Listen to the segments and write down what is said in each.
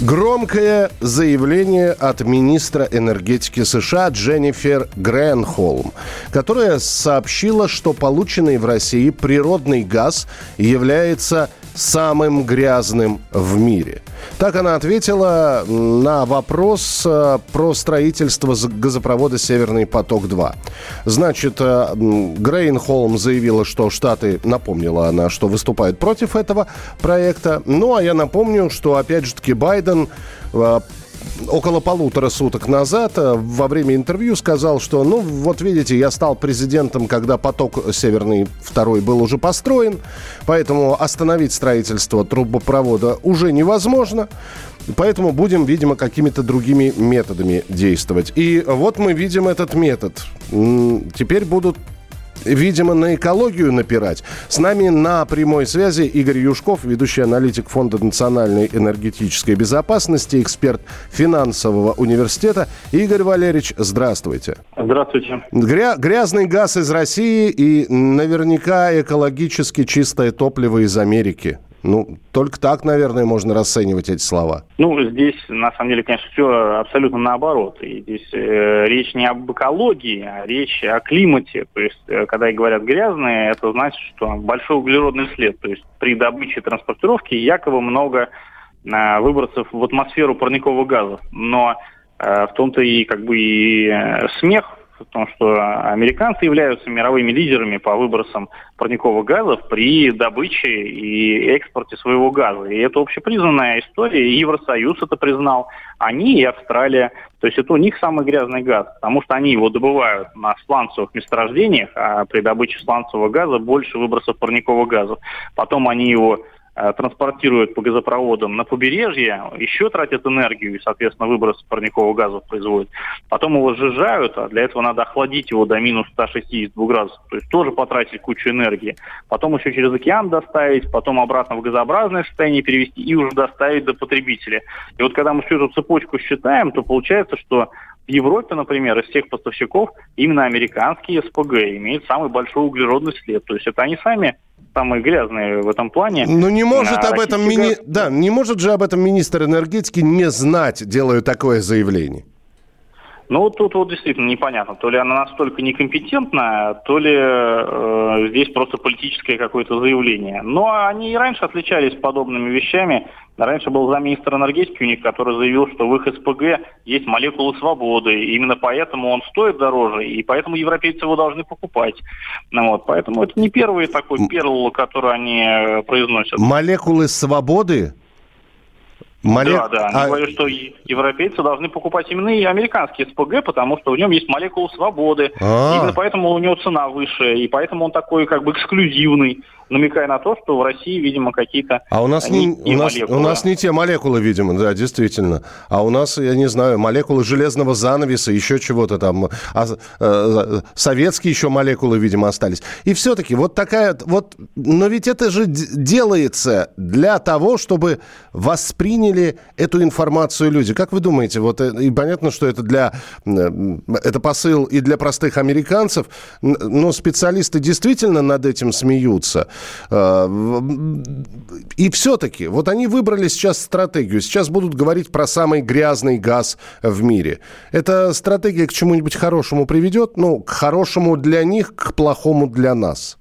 Громкое заявление от министра энергетики США Дженнифер Грэнхолм, которая сообщила, что полученный в России природный газ является самым грязным в мире. Так она ответила на вопрос э, про строительство газопровода «Северный поток-2». Значит, э, Грейнхолм заявила, что Штаты, напомнила она, что выступают против этого проекта. Ну, а я напомню, что, опять же таки, Байден э, около полутора суток назад э, во время интервью сказал, что, ну, вот видите, я стал президентом, когда поток Северный второй был уже построен, поэтому остановить строительство трубопровода уже невозможно. Поэтому будем, видимо, какими-то другими методами действовать. И вот мы видим этот метод. Теперь будут видимо, на экологию напирать. С нами на прямой связи Игорь Юшков, ведущий аналитик Фонда национальной энергетической безопасности, эксперт финансового университета. Игорь Валерьевич, здравствуйте. Здравствуйте. Гря- грязный газ из России и наверняка экологически чистое топливо из Америки. Ну, только так, наверное, можно расценивать эти слова. Ну, здесь, на самом деле, конечно, все абсолютно наоборот. И здесь э, речь не об экологии, а речь о климате. То есть, э, когда и говорят грязные, это значит, что большой углеродный след. То есть, при добыче и транспортировке якобы много э, выбросов в атмосферу парниковых газов. Но э, в том-то и как бы и э, смех в том, что американцы являются мировыми лидерами по выбросам парниковых газов при добыче и экспорте своего газа. И это общепризнанная история, и Евросоюз это признал, они и Австралия. То есть это у них самый грязный газ, потому что они его добывают на сланцевых месторождениях, а при добыче сланцевого газа больше выбросов парниковых газов. Потом они его транспортируют по газопроводам на побережье, еще тратят энергию и, соответственно, выброс парниковых газов производят. Потом его сжижают, а для этого надо охладить его до минус 162 градусов. То есть тоже потратить кучу энергии. Потом еще через океан доставить, потом обратно в газообразное состояние перевести и уже доставить до потребителя. И вот когда мы всю эту цепочку считаем, то получается, что в Европе, например, из всех поставщиков именно американские СПГ имеют самый большой углеродный след. То есть это они сами самые грязные в этом плане. Ну не может А об этом российский мини... газ- да, не может же об этом министр энергетики не знать, делая такое заявление. Ну, вот тут вот действительно непонятно, то ли она настолько некомпетентна, то ли э, здесь просто политическое какое-то заявление. Но они и раньше отличались подобными вещами. Раньше был замминистра энергетики у них, который заявил, что в их СПГ есть молекулы свободы. И именно поэтому он стоит дороже, и поэтому европейцы его должны покупать. Ну, вот, поэтому это не первый такой перл, который они э, произносят. Молекулы свободы? Моле- Да, да. А- говорят, что е- европейцы должны покупать именно и американский СПГ, потому что в нем есть молекулы свободы. А. Именно поэтому у него цена выше, и поэтому он такой как бы эксклюзивный, намекая на то, что в России, видимо, какие-то А у нас не, не у нас, молекулы. у нас не те молекулы, видимо, да, действительно. А у нас, я не знаю, молекулы железного занавеса, еще чего-то там. А, э, советские еще молекулы, видимо, остались. И все-таки вот такая вот... Но ведь это же делается для того, чтобы восприняли эту информацию люди. Как вы думаете, вот э, и понятно, что это для... э, Это посыл и для простых американцев, но специалисты действительно над этим смеются. Э, И все-таки, вот они выбрали сейчас стратегию. Сейчас будут говорить про самый грязный газ в мире. Эта стратегия к чему-нибудь хорошему приведет? Ну, к хорошему для них, к плохому для нас.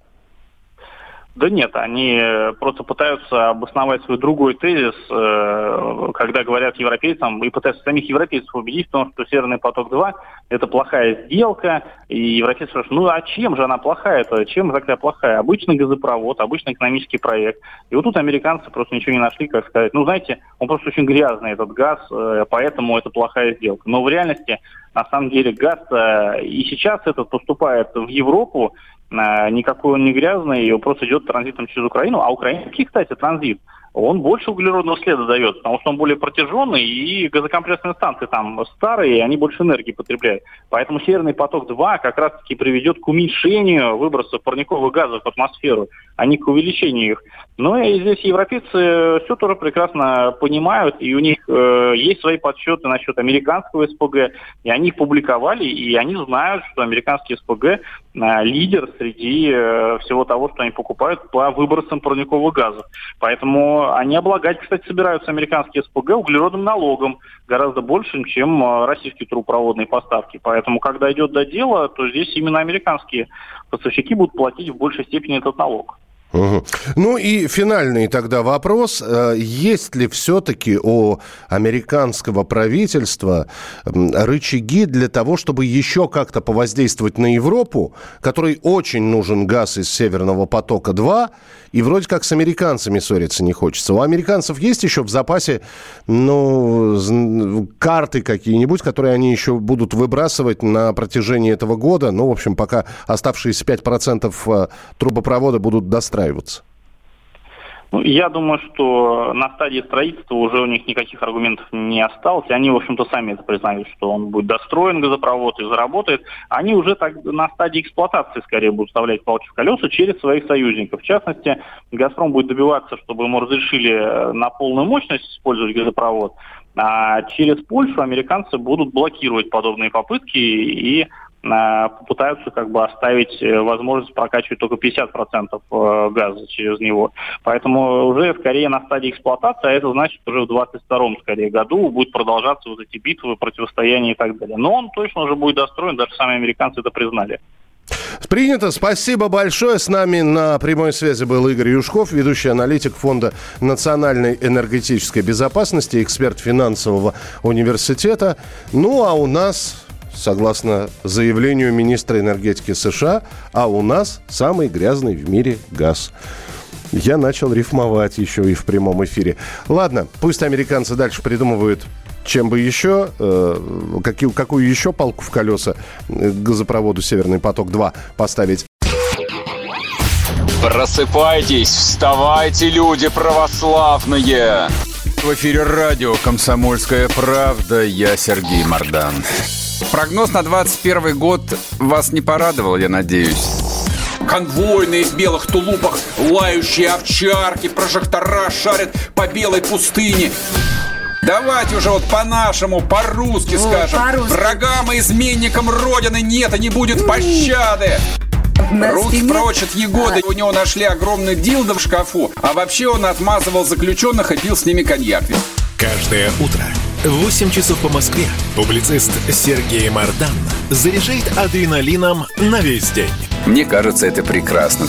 Да нет, они э, просто пытаются обосновать свой другой тезис, э, когда говорят европейцам, и пытаются самих европейцев убедить в том, что Северный поток-2 это плохая сделка, и европейцы спрашивают, ну а чем же она плохая-то, чем же такая плохая? Обычный газопровод, обычный экономический проект. И вот тут американцы просто ничего не нашли, как сказать, ну знаете, он просто очень грязный, этот газ, э, поэтому это плохая сделка. Но в реальности, на самом деле, газ и сейчас этот поступает в Европу, никакой он не грязный, его просто идет транзитом через Украину. А украинский, кстати, транзит, он больше углеродного следа дает, потому что он более протяженный, и газокомпрессные станции там старые, и они больше энергии потребляют. Поэтому Северный поток-2 как раз-таки приведет к уменьшению выбросов парниковых газов в атмосферу, а не к увеличению их. Но и здесь европейцы все тоже прекрасно понимают, и у них э, есть свои подсчеты насчет американского СПГ, и они их публиковали, и они знают, что американский СПГ э, лидер среди э, всего того, что они покупают по выбросам парниковых газов. Поэтому они облагать, кстати, собираются американские СПГ углеродным налогом гораздо большим, чем э, российские трубопроводные поставки. Поэтому, когда идет до дела, то здесь именно американские поставщики будут платить в большей степени этот налог. Угу. Ну и финальный тогда вопрос. Э, есть ли все-таки у американского правительства рычаги для того, чтобы еще как-то повоздействовать на Европу, которой очень нужен газ из Северного потока-2, и вроде как с американцами ссориться не хочется. У американцев есть еще в запасе ну, карты какие-нибудь, которые они еще будут выбрасывать на протяжении этого года. Ну, в общем, пока оставшиеся 5% э, трубопровода будут достраиваться. Ну, я думаю, что на стадии строительства уже у них никаких аргументов не осталось. Они, в общем-то, сами это признают, что он будет достроен, газопровод, и заработает. Они уже так на стадии эксплуатации, скорее, будут вставлять палки в колеса через своих союзников. В частности, «Газпром» будет добиваться, чтобы ему разрешили э, на полную мощность использовать газопровод. А через Польшу американцы будут блокировать подобные попытки и попытаются как бы оставить э, возможность прокачивать только 50% э, газа через него. Поэтому уже скорее на стадии эксплуатации, а это значит уже в 22-м скорее году будет продолжаться вот эти битвы, противостояния и так далее. Но он точно уже будет достроен, даже сами американцы это признали. Принято. Спасибо большое. С нами на прямой связи был Игорь Юшков, ведущий аналитик Фонда национальной энергетической безопасности, эксперт финансового университета. Ну, а у нас согласно заявлению министра энергетики США, а у нас самый грязный в мире газ. Я начал рифмовать еще и в прямом эфире. Ладно, пусть американцы дальше придумывают, чем бы еще, э, какие, какую еще палку в колеса газопроводу «Северный поток-2» поставить. Просыпайтесь, вставайте, люди православные! В эфире радио «Комсомольская правда». Я Сергей Мордан. Прогноз на 21 год вас не порадовал, я надеюсь. Конвойные в белых тулупах, лающие овчарки, прожектора шарят по белой пустыне. Давайте уже вот по-нашему, по-русски О, скажем. По Врагам и изменникам Родины нет и не будет пощады. Руки прочь от Егоды. У него нашли огромный дилдо в шкафу. А вообще он отмазывал заключенных и пил с ними коньяк. Каждое утро 8 часов по Москве публицист Сергей Мардан заряжает адреналином на весь день. Мне кажется, это прекрасно.